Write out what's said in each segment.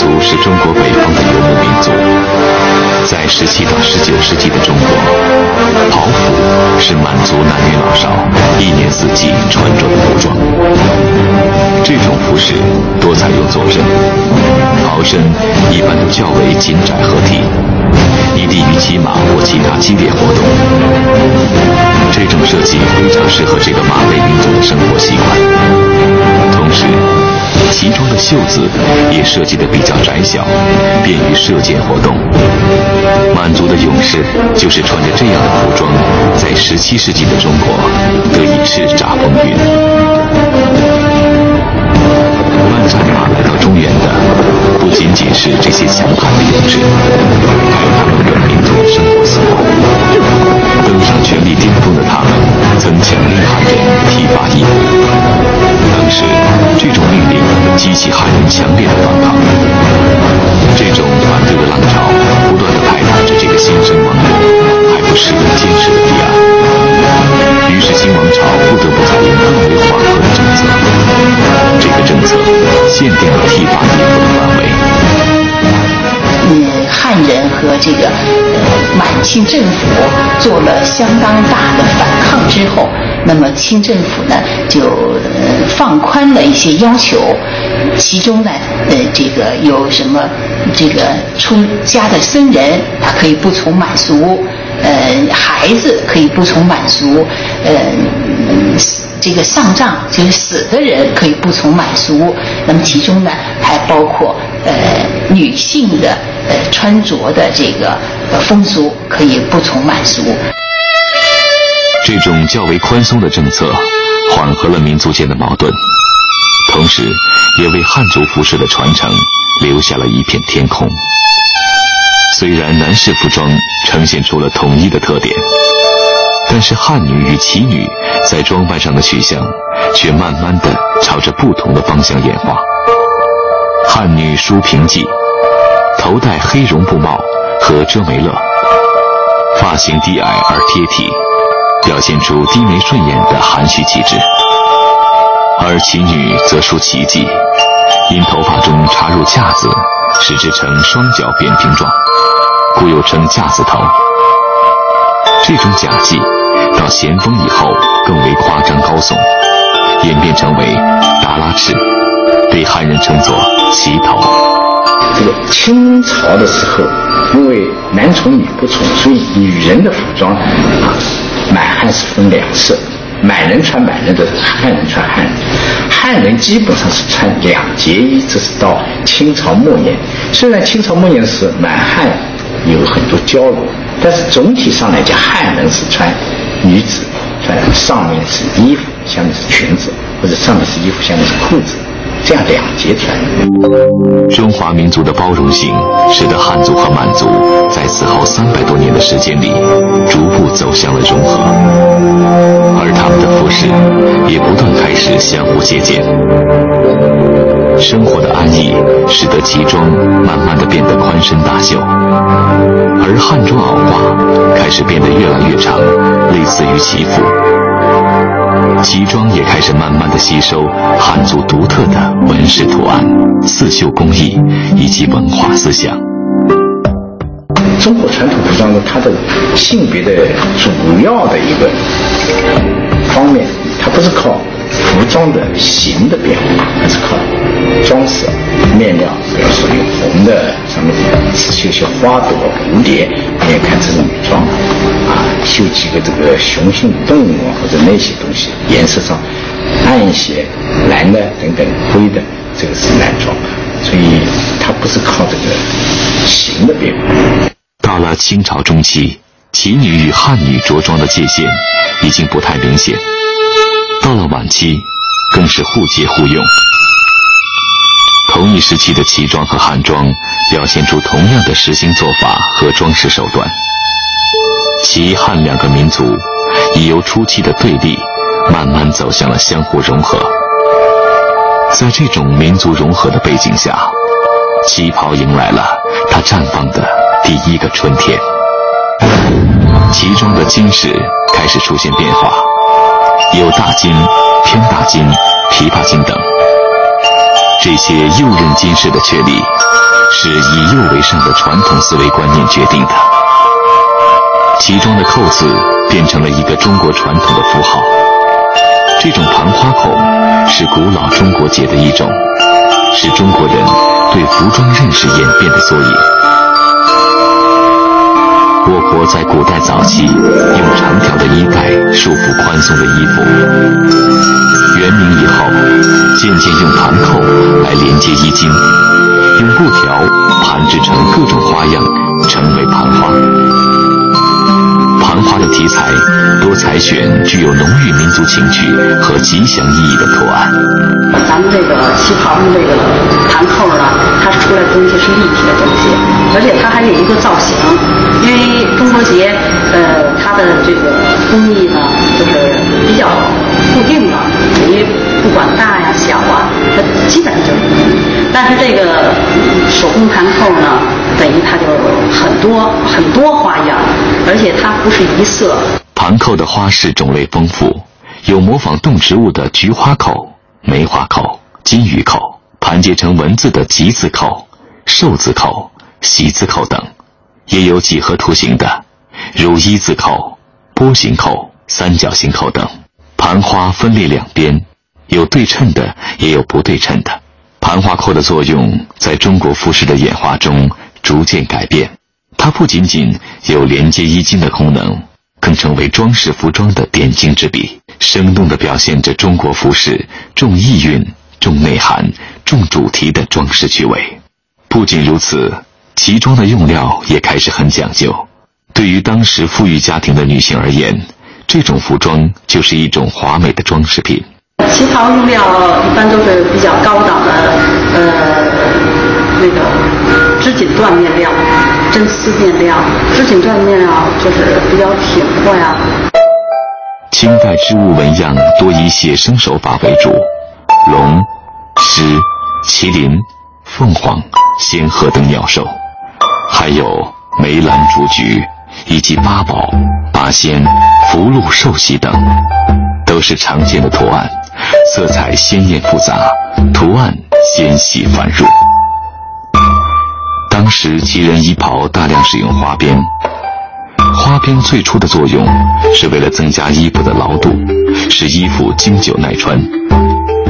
族是中国北方的游牧民族，在十七到十九世纪的中国，袍服是满族男女老少一年四季穿着的服装。这种服饰多采用左身，袍身一般都较为紧窄合体，以利于骑马或其他激烈活动。这种设计非常适合这个马背民族的生活习惯，同时。其中的袖子也设计的比较窄小，便于射箭活动。满族的勇士就是穿着这样的服装，在十七世纪的中国得以叱咤风云。万战马来到中原的，不仅仅是这些强悍的勇士，强烈的反抗。这种反对的浪潮不断的拍打着这个新生王国还不十分坚实的堤岸。于是，新王朝不得不采用更为缓和的政策。这个政策限定了剃发衣服的范围。嗯，汉人和这个满清政府做了相当大的反抗之后。那么清政府呢，就放宽了一些要求，其中呢，呃，这个有什么，这个出家的僧人他可以不从满族，呃，孩子可以不从满族，呃，这个上葬就是死的人可以不从满族，那么其中呢，还包括呃女性的呃穿着的这个风俗可以不从满族。这种较为宽松的政策，缓和了民族间的矛盾，同时也为汉族服饰的传承留下了一片天空。虽然男士服装呈现出了统一的特点，但是汉女与齐女在装扮上的取向，却慢慢的朝着不同的方向演化。汉女梳平髻，头戴黑绒布帽和遮眉勒，发型低矮而贴体。表现出低眉顺眼的含蓄气质，而其女则梳齐髻，因头发中插入架子，使之呈双脚扁平状，故又称架子头。这种假髻到咸丰以后更为夸张高耸，演变成为达拉翅，被汉人称作旗头。这个清朝的时候，因为男从女不从，所以女人的服装啊。满汉是分两色，满人穿满人的，汉人穿汉人。汉人基本上是穿两节衣，这是到清朝末年。虽然清朝末年是满汉有很多交流，但是总体上来讲，汉人是穿女子穿上面是衣服，下面是裙子，或者上面是衣服，下面是裤子。这样两截穿。中华民族的包容性，使得汉族和满族在此后三百多年的时间里，逐步走向了融合，而他们的服饰也不断开始相互借鉴。生活的安逸，使得旗装慢慢的变得宽身大袖，而汉装袄褂开始变得越来越长，类似于旗服。旗装也开始慢慢的吸收汉族独特的纹饰图案、刺绣工艺以及文化思想。中国传统服装的，它的性别的主要的一个方面，它不是靠服装的形的变化，而是靠装饰、面料，比如说有红的，上面刺绣些花朵、蝴蝶，你也看这是女装。啊绣几个这个雄性动物或者那些东西，颜色上暗一些，蓝的等等，灰的，这个是男装，所以它不是靠这个形的变化。到了清朝中期，齐女与汉女着装的界限已经不太明显。到了晚期，更是互借互用。同一时期的齐装和汉装表现出同样的实行做法和装饰手段。齐汉两个民族已由初期的对立，慢慢走向了相互融合。在这种民族融合的背景下，旗袍迎来了它绽放的第一个春天。旗装的金饰开始出现变化，有大金、偏大金、琵琶金等。这些右刃金饰的确立，是以右为上的传统思维观念决定的。其中的扣子变成了一个中国传统的符号。这种盘花扣是古老中国结的一种，是中国人对服装认识演变的缩影。我国在古代早期用长条的衣带束缚宽松的衣服，元明以后渐渐用盘扣来连接衣襟，用布条盘制成各种花样，成为盘花。花的题材多采选具有浓郁民族情趣和吉祥意义的图案。咱们这个旗袍上这个盘扣呢，它出来的东西是立体的东西，而且它还有一个造型。因为中国结，呃，它的这个工艺呢，就是比较固定的，等于不管大呀小啊，它基本上就是。但是这个手工盘扣呢，等于它就很多很多花样，而且它不是一色。盘扣的花式种类丰富，有模仿动植物的菊花扣、梅花扣、金鱼扣，盘结成文字的吉字扣、寿字扣、喜字扣等，也有几何图形的，如一字扣、波形扣、三角形扣等。盘花分列两边，有对称的，也有不对称的。盘花扣的作用在中国服饰的演化中逐渐改变，它不仅仅有连接衣襟的功能，更成为装饰服装的点睛之笔，生动地表现着中国服饰重意蕴、重内涵、重主题的装饰趣味。不仅如此，其中的用料也开始很讲究。对于当时富裕家庭的女性而言，这种服装就是一种华美的装饰品。旗袍用料一般都是比较高档的，呃，那个织锦缎面料、真丝面料。织锦缎面料就是比较挺阔呀。清代织物纹样多以写生手法为主，龙、狮、麒麟、凤凰、仙鹤等鸟兽，还有梅兰竹菊，以及八宝、八仙、福禄寿喜等，都是常见的图案。色彩鲜艳复杂，图案纤细繁缛。当时旗人衣袍大量使用花边，花边最初的作用是为了增加衣服的牢度，使衣服经久耐穿，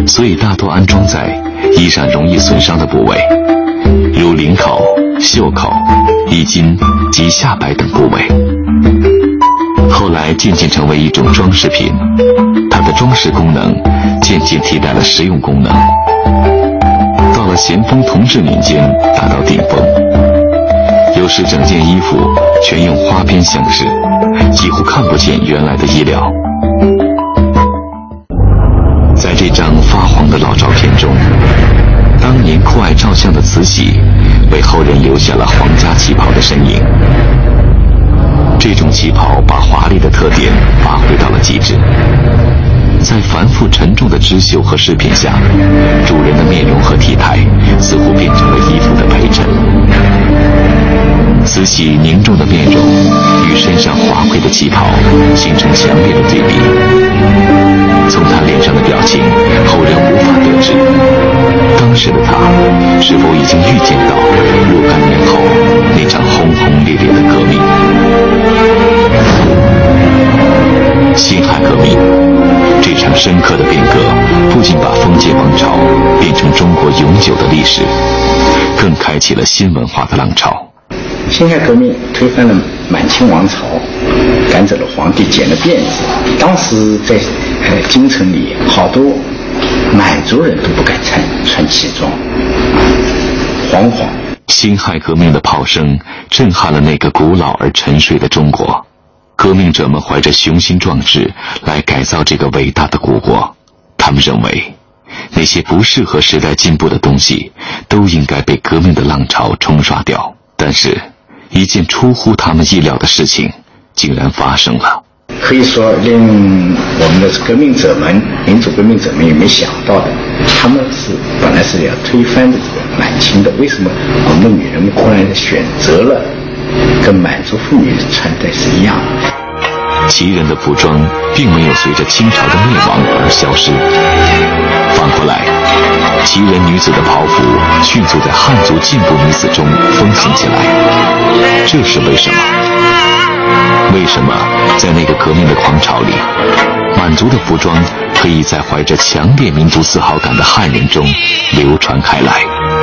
所以大多安装在衣上容易损伤的部位，如领口、袖口、衣襟及下摆等部位。后来渐渐成为一种装饰品，装饰功能渐渐替代了实用功能。到了咸丰、同治年间，达到顶峰，有时整件衣服全用花边镶饰，几乎看不见原来的衣料。在这张发黄的老照片中，当年酷爱照相的慈禧，为后人留下了皇家旗袍的身影。这种旗袍把华丽的特点发挥到了极致，在繁复沉重的织绣和饰品下，主人的面容和体态似乎变成了衣服的陪衬。慈禧凝重的面容与身上华贵的旗袍形成强烈的对比。从她脸上的表情，后人无法得知，当时的她是否已经预见到若干年后那场轰轰烈烈的革命。辛亥革命这场深刻的变革，不仅把封建王朝变成中国永久的历史，更开启了新文化的浪潮。辛亥革命推翻了满清王朝，赶走了皇帝，剪了辫子。当时在呃京城里，好多满族人都不敢穿穿旗装，惶惶。辛亥革命的炮声震撼了那个古老而沉睡的中国，革命者们怀着雄心壮志来改造这个伟大的古国。他们认为，那些不适合时代进步的东西都应该被革命的浪潮冲刷掉。但是。一件出乎他们意料的事情，竟然发生了。可以说，令我们的革命者们、民主革命者们也没想到的，他们是本来是要推翻这个满清的。为什么我们的女人们忽然选择了跟满族妇女穿戴是一样的？旗人的服装并没有随着清朝的灭亡而消失，反过来。旗人女子的袍服迅速在汉族进步女子中风行起来，这是为什么？为什么在那个革命的狂潮里，满族的服装可以在怀着强烈民族自豪感的汉人中流传开来？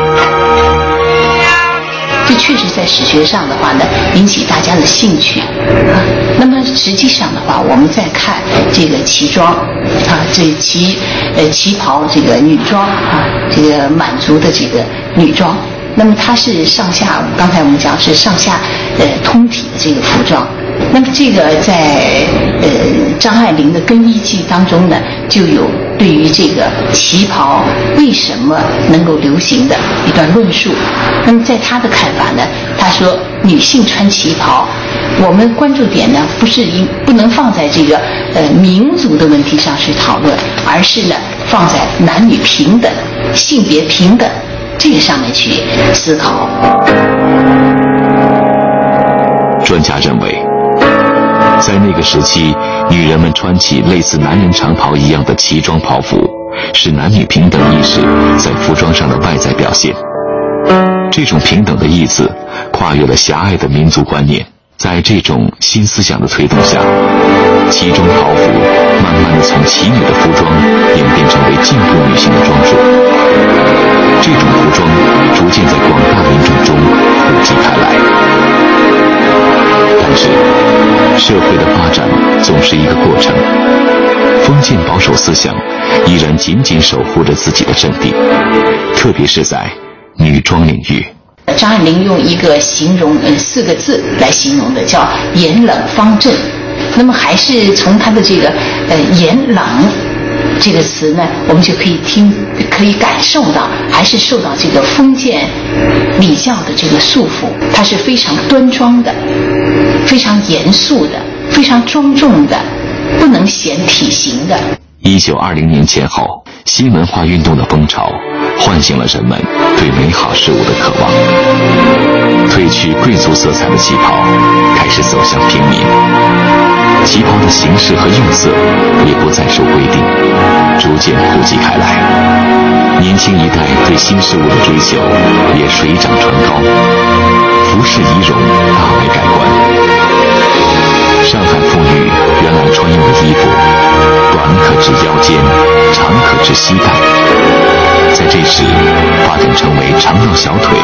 这确实在史学上的话呢，引起大家的兴趣。啊那么实际上的话，我们再看这个旗装，啊，这旗呃旗袍这个女装啊，这个满族的这个女装，那么它是上下，刚才我们讲是上下呃通体的这个服装。那么这个在呃张爱玲的《更衣记》当中呢，就有对于这个旗袍为什么能够流行的一段论述。那么在她的看法呢，她说女性穿旗袍，我们关注点呢不是应不能放在这个呃民族的问题上去讨论，而是呢放在男女平等、性别平等这个上面去思考。专家认为。在那个时期，女人们穿起类似男人长袍一样的旗装袍服，是男女平等意识在服装上的外在表现。这种平等的意思，跨越了狭隘的民族观念。在这种新思想的推动下，旗装袍服慢慢的从奇女的服装演变成为进步女性的装束。这种服装逐渐在广大民众中普及开来。社会的发展总是一个过程。封建保守思想依然紧紧守护着自己的阵地，特别是在女装领域。张爱玲用一个形容，呃，四个字来形容的，叫“严冷方正”。那么，还是从她的这个，呃，严冷。这个词呢，我们就可以听，可以感受到，还是受到这个封建礼教的这个束缚。它是非常端庄的，非常严肃的，非常庄重的，不能显体型的。一九二零年前后，新文化运动的风潮唤醒了人们对美好事物的渴望，褪去贵族色彩的旗袍开始走向平民。旗袍的形式和用色也不再受规定，逐渐普及开来。年轻一代对新事物的追求也水涨船高，服饰仪容大为改观。上海妇女原来穿用的衣服，短可至腰间，长可至膝盖，在这时发展成为长到小腿，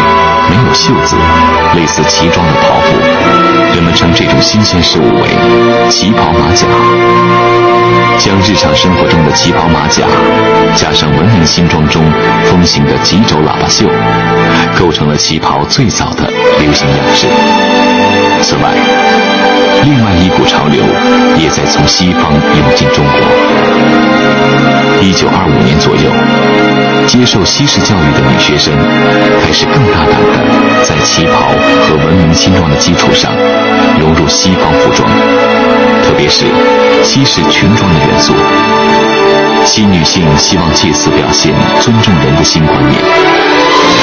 没有袖子，类似旗装的袍服。人们称这种新鲜事物为“旗袍马甲”，将日常生活中的旗袍马甲加上文明新装中风行的几肘喇叭袖，构成了旗袍最早的流行样式。此外，另外一股潮流也在从西方涌进中国。一九二五年左右。接受西式教育的女学生开始更大胆地在旗袍和文明新装的基础上融入西方服装，特别是西式裙装的元素。新女性希望借此表现尊重人的新观念，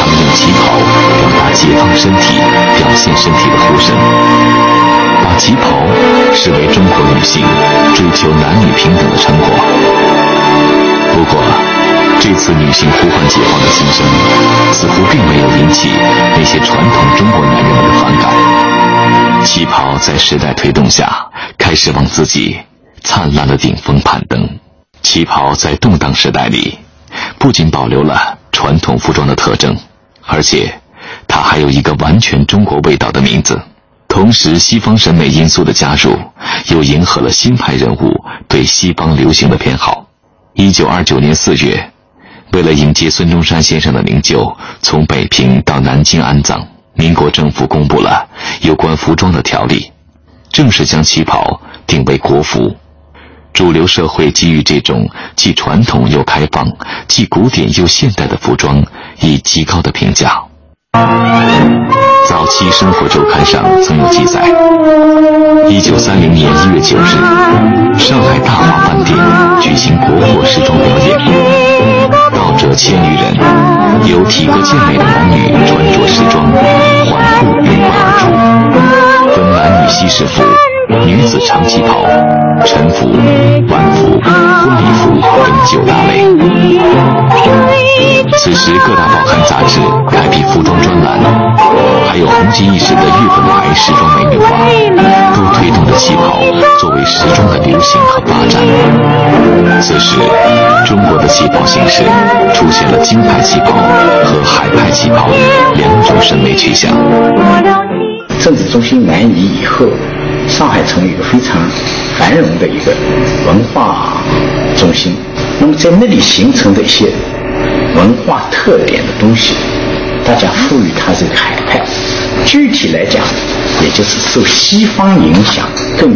她们用旗袍表达解放身体、表现身体的呼声，把旗袍视为中国女性追求男女平等的成果。不过，这次女性呼唤解放的心声，似乎并没有引起那些传统中国男人们的反感。旗袍在时代推动下，开始往自己灿烂的顶峰攀登。旗袍在动荡时代里，不仅保留了传统服装的特征，而且它还有一个完全中国味道的名字。同时，西方审美因素的加入，又迎合了新派人物对西方流行的偏好。一九二九年四月。为了迎接孙中山先生的灵柩从北平到南京安葬，民国政府公布了有关服装的条例，正式将旗袍定为国服。主流社会给予这种既传统又开放、既古典又现代的服装以极高的评价。早期《生活周刊》上曾有记载：一九三零年一月九日，上海大华饭店举行国货时装表演。道者千余人，有体格健美的男女穿着时装，缓步拥贯而出，男女西式服、女子长旗袍、晨服、晚服、婚礼服等九大类。此时各大报刊杂志开辟服装专栏，还有红极一时的日本牌时装美女画，都推动着旗袍作为时装的流行和发展。此时，中国的旗袍形式出现了京派旗袍和海派旗袍两种审美取向。政治中心南移以后，上海成为一个非常繁荣的一个文化中心。那么在那里形成的一些文化特点的东西，大家赋予它这个海派。具体来讲，也就是受西方影响更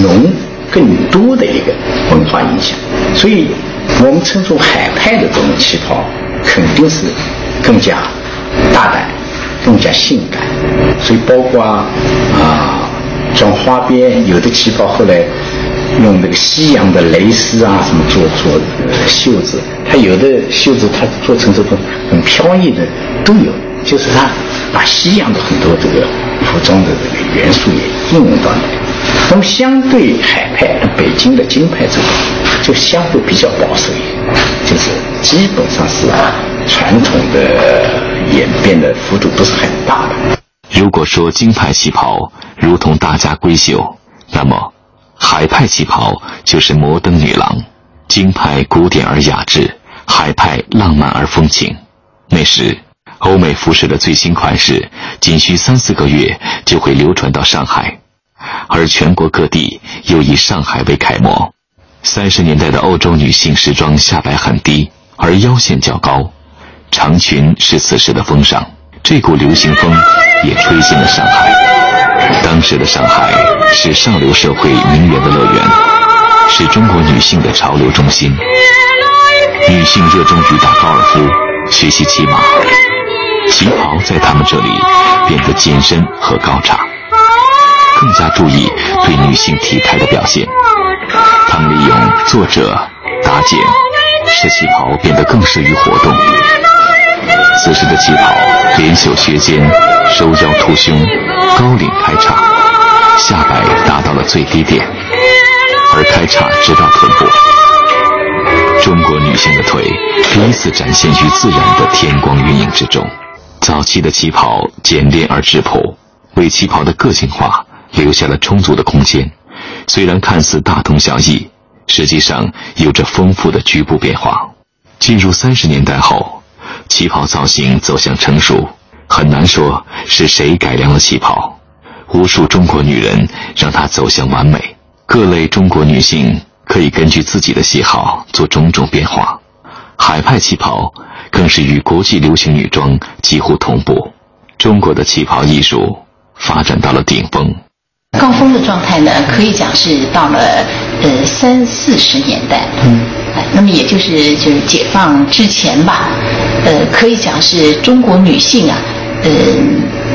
浓、更多的一个文化影响。所以，我们称作海派的这种旗袍，肯定是更加大胆。更加性感，所以包括啊，啊装花边，有的旗袍后来用那个西洋的蕾丝啊什么做做袖子，它有的袖子它做成这种很飘逸的都有，就是它把西洋的很多这个服装的这个元素也应用到里面。那么相对海派，北京的京派这个就相对比较保守一点，就是基本上是传统的。演变的幅度不是很大的。如果说京派旗袍如同大家闺秀，那么海派旗袍就是摩登女郎。京派古典而雅致，海派浪漫而风情。那时，欧美服饰的最新款式仅需三四个月就会流传到上海，而全国各地又以上海为楷模。三十年代的欧洲女性时装下摆很低，而腰线较高。长裙是此时的风尚，这股流行风也吹进了上海。当时的上海是上流社会名媛的乐园，是中国女性的潮流中心。女性热衷于打高尔夫、学习骑马，旗袍在她们这里变得紧身和高叉，更加注意对女性体态的表现。他们利用作者打茧，使旗袍变得更适于活动。此时的旗袍连袖削肩，收腰凸胸，高领开叉，下摆达到了最低点，而开叉直到臀部。中国女性的腿第一次展现于自然的天光云影之中。早期的旗袍简练而质朴，为旗袍的个性化留下了充足的空间。虽然看似大同小异，实际上有着丰富的局部变化。进入三十年代后。旗袍造型走向成熟，很难说是谁改良了旗袍。无数中国女人让它走向完美。各类中国女性可以根据自己的喜好做种种变化。海派旗袍更是与国际流行女装几乎同步。中国的旗袍艺术发展到了顶峰。高峰的状态呢，可以讲是到了呃三四十年代。嗯，那么也就是就是解放之前吧。呃，可以讲是中国女性啊，呃，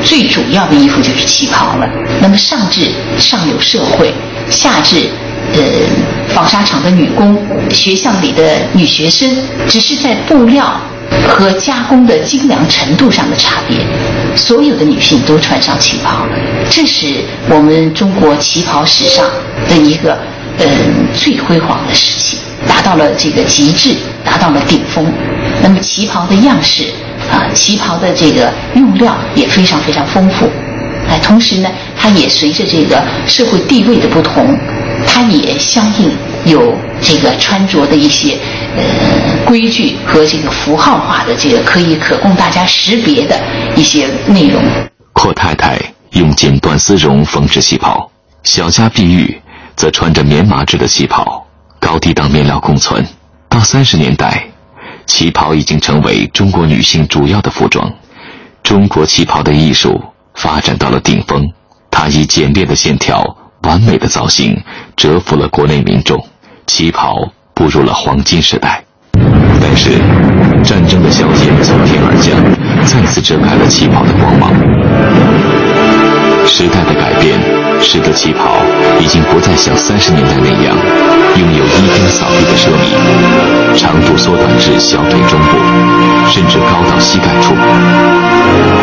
最主要的衣服就是旗袍了。那么上至上流社会，下至呃纺纱厂的女工、学校里的女学生，只是在布料和加工的精良程度上的差别，所有的女性都穿上旗袍。这是我们中国旗袍史上的一个嗯最辉煌的时期，达到了这个极致，达到了顶峰。那么旗袍的样式啊，旗袍的这个用料也非常非常丰富，哎，同时呢，它也随着这个社会地位的不同，它也相应有这个穿着的一些呃规矩和这个符号化的这个可以可供大家识别的一些内容。阔太太用锦缎丝绒缝制旗袍，小家碧玉则穿着棉麻质的旗袍，高低档面料共存。到三十年代。旗袍已经成为中国女性主要的服装，中国旗袍的艺术发展到了顶峰。它以简练的线条、完美的造型折服了国内民众，旗袍步入了黄金时代。但是，战争的硝烟从天而降，再次遮盖了旗袍的光芒。时代的改变，使得旗袍已经不再像三十年代那样拥有衣襟扫地的奢靡，长度缩短至小腿中部，甚至高到膝盖处。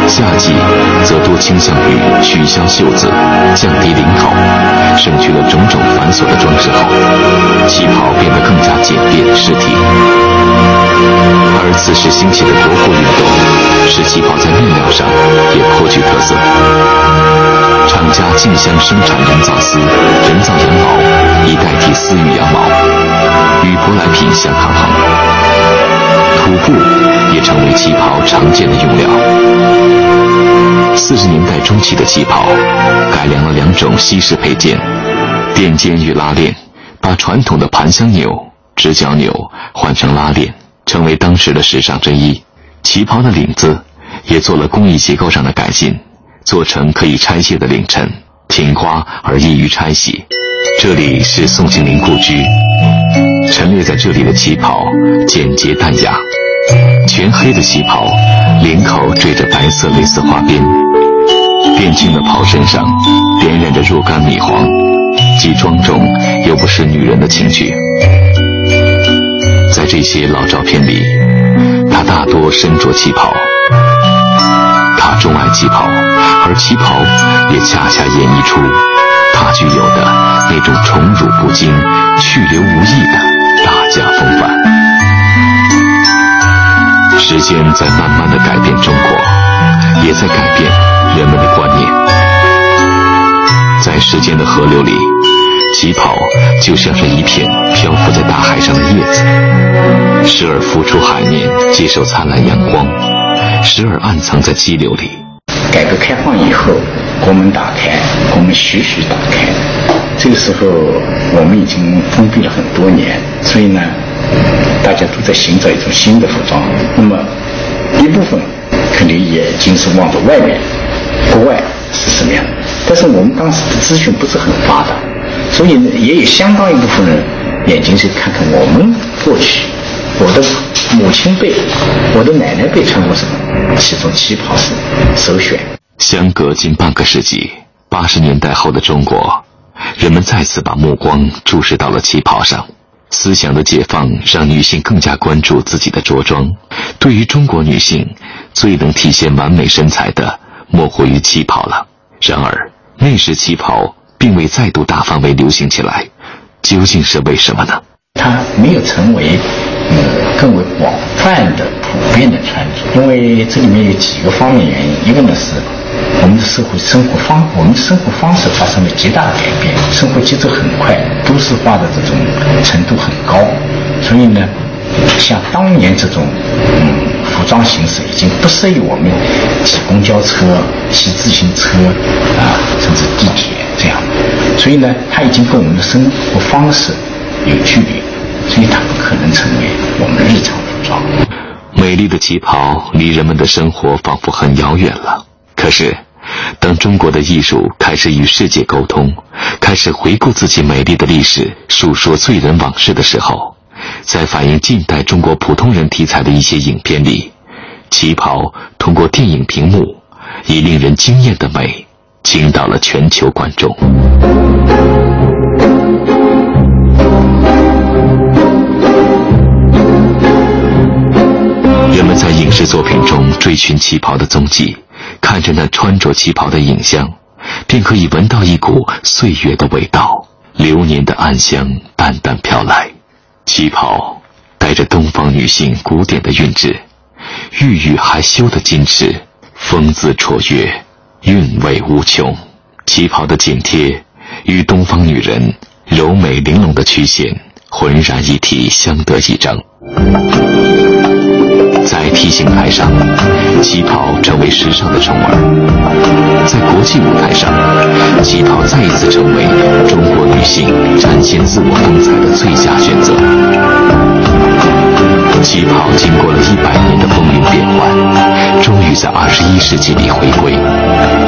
夏季则多倾向于取消袖子，降低领口，省去了种种繁琐的装饰后，旗袍变得更此时兴起的国货运动，使旗袍在面料上也颇具特色。厂家竞相生产人造丝、人造羊毛，以代替丝域羊毛，与舶来品相抗衡。土布也成为旗袍常见的用料。四十年代中期的旗袍，改良了两种西式配件：垫肩与拉链，把传统的盘香钮、直角钮换成拉链，成为当时的时尚之一。旗袍的领子也做了工艺结构上的改进，做成可以拆卸的领衬，挺刮而易于拆洗。这里是宋庆龄故居，陈列在这里的旗袍简洁淡雅，全黑的旗袍，领口缀着白色蕾丝花边，变青的袍身上点染着若干米黄，既庄重又不失女人的情趣。这些老照片里，他大多身着旗袍，他钟爱旗袍，而旗袍也恰恰演绎出。他具有的那种宠辱不惊、去留无意的大家风范。时间在慢慢的改变中国，也在改变人们的观念。在时间的河流里，旗袍就像是一片漂浮在大海上的叶子，时而浮出海面接受灿烂阳光，时而暗藏在激流里。改革开放以后。国门打开，国门徐徐打开。这个时候，我们已经封闭了很多年，所以呢，大家都在寻找一种新的服装。那么，一部分肯定眼睛是望着外面，国外是什么样？但是我们当时的资讯不是很发达，所以，也有相当一部分人眼睛是看看我们过去，我的母亲辈、我的奶奶辈穿过什么，其中旗袍是首选。相隔近半个世纪，八十年代后的中国，人们再次把目光注视到了旗袍上。思想的解放让女性更加关注自己的着装。对于中国女性，最能体现完美身材的，莫过于旗袍了。然而，那时旗袍并未再度大范围流行起来，究竟是为什么呢？它没有成为呃更为广泛的、普遍的穿着，因为这里面有几个方面原因。一个呢是。我们的社会生活方，我们的生活方式发生了极大的改变，生活节奏很快，都市化的这种程度很高，所以呢，像当年这种嗯服装形式已经不适宜我们挤公交车、骑自行车啊，甚至地铁所以呢，它已经跟我们的生活方式有距离，所以它不可能成为我们日常服装。美丽的旗袍离人们的生活仿佛很遥远了，可是。当中国的艺术开始与世界沟通，开始回顾自己美丽的历史，述说罪人往事的时候，在反映近代中国普通人题材的一些影片里，旗袍通过电影屏幕，以令人惊艳的美，倾倒了全球观众。人们在影视作品中追寻旗袍的踪迹。看着那穿着旗袍的影像，便可以闻到一股岁月的味道，流年的暗香淡淡飘来。旗袍带着东方女性古典的韵致，郁郁害羞的矜持，风姿绰约，韵味无穷。旗袍的紧贴与东方女人柔美玲珑的曲线浑然一体，相得益彰。在 T 型台上，旗袍成为时尚的宠儿；在国际舞台上，旗袍再一次成为中国女性展现自我风采的最佳选择。旗袍经过了一百年的风云变幻，终于在二十一世纪里回归，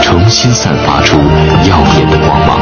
重新散发出耀眼的光芒。